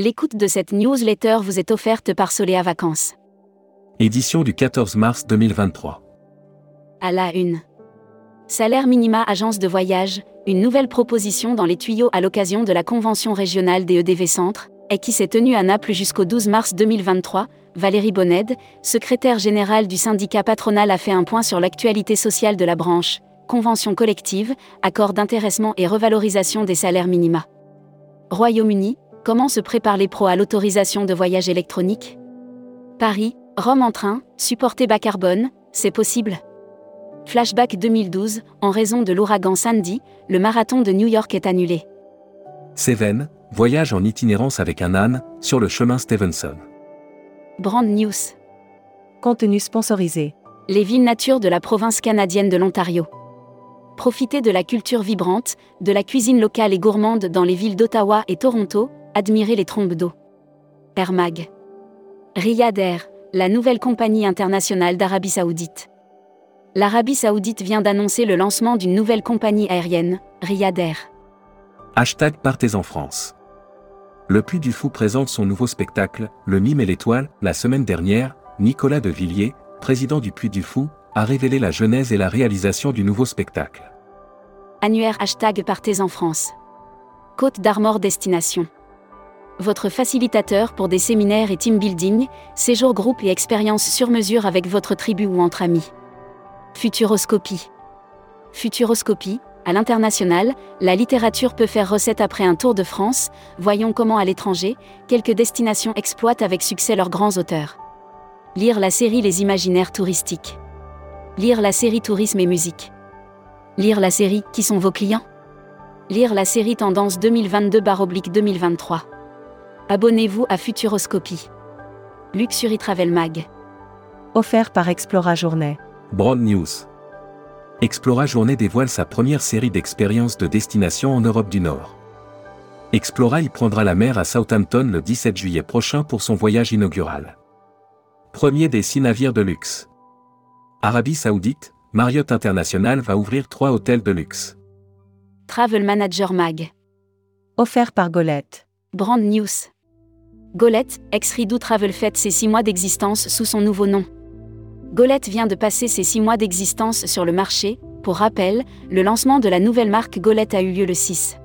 L'écoute de cette newsletter vous est offerte par Soléa Vacances. Édition du 14 mars 2023. À la une. Salaire minima agence de voyage, une nouvelle proposition dans les tuyaux à l'occasion de la convention régionale des EDV Centre, et qui s'est tenue à Naples jusqu'au 12 mars 2023. Valérie Bonned, secrétaire générale du syndicat patronal, a fait un point sur l'actualité sociale de la branche, convention collective, accord d'intéressement et revalorisation des salaires minima. Royaume-Uni, Comment se préparent les pros à l'autorisation de voyage électronique? Paris, Rome en train, supporter bas carbone, c'est possible Flashback 2012, en raison de l'ouragan Sandy, le marathon de New York est annulé. Seven, voyage en itinérance avec un âne, sur le chemin Stevenson. Brand News. Contenu sponsorisé. Les villes nature de la province canadienne de l'Ontario. Profitez de la culture vibrante, de la cuisine locale et gourmande dans les villes d'Ottawa et Toronto, admirer les trompes d'eau. Air Mag. Riyad Air, la nouvelle compagnie internationale d'Arabie Saoudite. L'Arabie Saoudite vient d'annoncer le lancement d'une nouvelle compagnie aérienne, Riyad Air. Hashtag Partez en France. Le Puy du Fou présente son nouveau spectacle, Le Mime et l'Étoile. La semaine dernière, Nicolas de Villiers, président du Puy du Fou, a révélé la genèse et la réalisation du nouveau spectacle. Annuaire hashtag Partez en France. Côte d'Armor Destination votre facilitateur pour des séminaires et team building, séjours groupe et expériences sur mesure avec votre tribu ou entre amis. Futuroscopie. Futuroscopie, à l'international, la littérature peut faire recette après un tour de France, voyons comment à l'étranger, quelques destinations exploitent avec succès leurs grands auteurs. Lire la série Les imaginaires touristiques. Lire la série Tourisme et musique. Lire la série Qui sont vos clients? Lire la série Tendance 2022-2023. Abonnez-vous à Futuroscopie. Luxury Travel Mag. Offert par Explora Journée. Broad News. Explora Journée dévoile sa première série d'expériences de destination en Europe du Nord. Explora y prendra la mer à Southampton le 17 juillet prochain pour son voyage inaugural. Premier des six navires de luxe. Arabie Saoudite, Marriott International va ouvrir trois hôtels de luxe. Travel Manager Mag. Offert par Golette. Brand News. Golette, ex-Ridou Travel fête ses six mois d'existence sous son nouveau nom. Golette vient de passer ses six mois d'existence sur le marché. Pour rappel, le lancement de la nouvelle marque Golette a eu lieu le 6.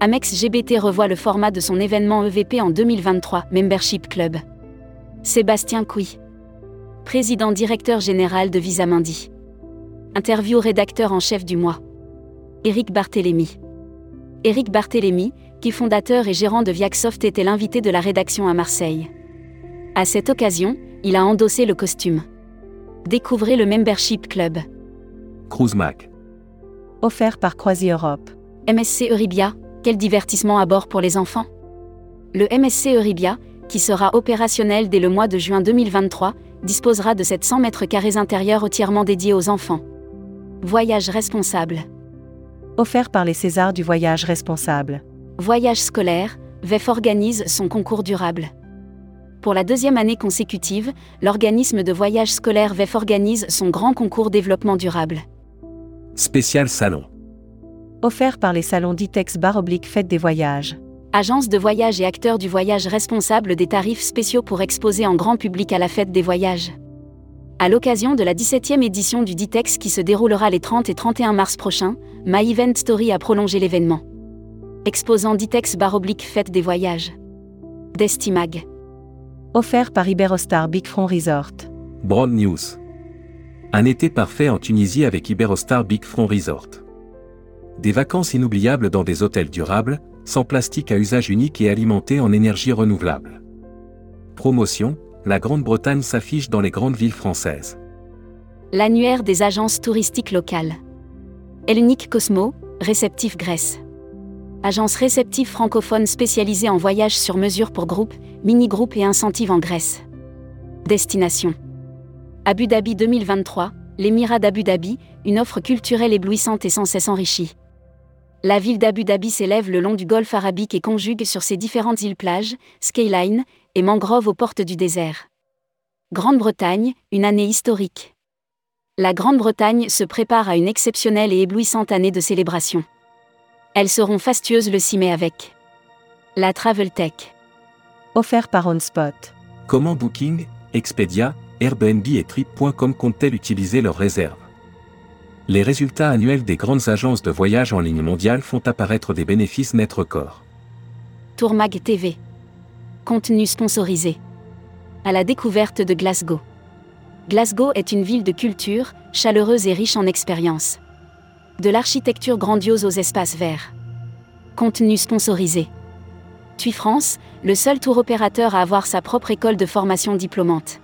Amex GBT revoit le format de son événement EVP en 2023, Membership Club. Sébastien Couy. Président directeur général de Visamundi. Interview rédacteur en chef du mois. Éric Barthélémy. Éric Barthélémy, qui fondateur et gérant de Viacsoft était l'invité de la rédaction à Marseille. À cette occasion, il a endossé le costume. Découvrez le Membership Club. Cruise Mac. Offert par Croisi Europe. MSC Euribia, quel divertissement à bord pour les enfants Le MSC Euribia, qui sera opérationnel dès le mois de juin 2023, disposera de 700 mètres carrés intérieurs entièrement dédiés aux enfants. Voyage responsable. Offert par les Césars du voyage responsable. Voyage scolaire, VEF organise son concours durable. Pour la deuxième année consécutive, l'organisme de voyage scolaire VEF organise son grand concours développement durable. Spécial salon. Offert par les salons Ditex Bar Oblique Fête des Voyages. Agence de voyage et acteurs du voyage responsable des tarifs spéciaux pour exposer en grand public à la fête des voyages. À l'occasion de la 17e édition du Ditex qui se déroulera les 30 et 31 mars prochains, My Event Story a prolongé l'événement. Exposant Ditex Baroblique Fête des Voyages. Destimag. Offert par Iberostar Big Front Resort. Broad News. Un été parfait en Tunisie avec Iberostar Big Front Resort. Des vacances inoubliables dans des hôtels durables, sans plastique à usage unique et alimentés en énergie renouvelable. Promotion, la Grande-Bretagne s'affiche dans les grandes villes françaises. L'annuaire des agences touristiques locales. Hellenic Cosmo, réceptif Grèce. Agence réceptive francophone spécialisée en voyages sur mesure pour groupes, mini-groupes et incentives en Grèce. Destination. Abu Dhabi 2023, l'Émirat d'Abu Dhabi, une offre culturelle éblouissante et sans cesse enrichie. La ville d'Abu Dhabi s'élève le long du golfe arabique et conjugue sur ses différentes îles-plages, skyline et mangroves aux portes du désert. Grande-Bretagne, une année historique. La Grande-Bretagne se prépare à une exceptionnelle et éblouissante année de célébration. Elles seront fastueuses le 6 mai avec la Travel Tech. Offert par OnSpot. Comment Booking, Expedia, Airbnb et Trip.com comptent-elles utiliser leurs réserves? Les résultats annuels des grandes agences de voyage en ligne mondiale font apparaître des bénéfices nets records. Tourmag TV. Contenu sponsorisé. À la découverte de Glasgow. Glasgow est une ville de culture, chaleureuse et riche en expériences. De l'architecture grandiose aux espaces verts. Contenu sponsorisé. TUI France, le seul tour opérateur à avoir sa propre école de formation diplômante.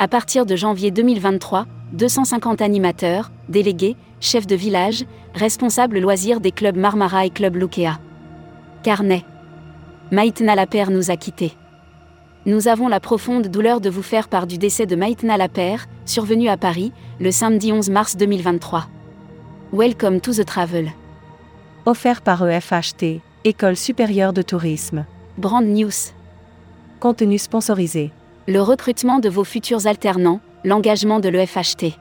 À partir de janvier 2023, 250 animateurs, délégués, chefs de village, responsables loisirs des clubs Marmara et Club Lukea. Carnet. Maïtna Lapère nous a quittés. Nous avons la profonde douleur de vous faire part du décès de Maïtna Lapère, survenu à Paris, le samedi 11 mars 2023. Welcome to the travel. Offert par EFHT, École supérieure de tourisme. Brand News. Contenu sponsorisé. Le recrutement de vos futurs alternants, l'engagement de l'EFHT.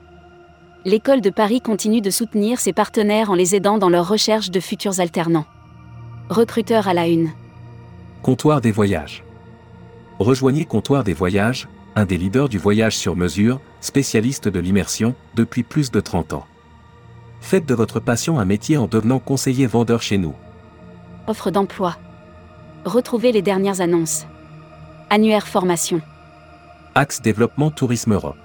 L'école de Paris continue de soutenir ses partenaires en les aidant dans leur recherche de futurs alternants. Recruteur à la une. Comptoir des voyages. Rejoignez Comptoir des voyages, un des leaders du voyage sur mesure, spécialiste de l'immersion, depuis plus de 30 ans. Faites de votre passion un métier en devenant conseiller vendeur chez nous. Offre d'emploi. Retrouvez les dernières annonces. Annuaire formation. Axe Développement Tourisme Europe.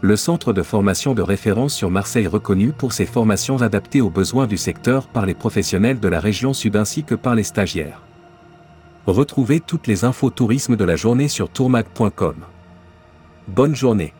Le centre de formation de référence sur Marseille reconnu pour ses formations adaptées aux besoins du secteur par les professionnels de la région sud ainsi que par les stagiaires. Retrouvez toutes les infos tourisme de la journée sur tourmag.com. Bonne journée.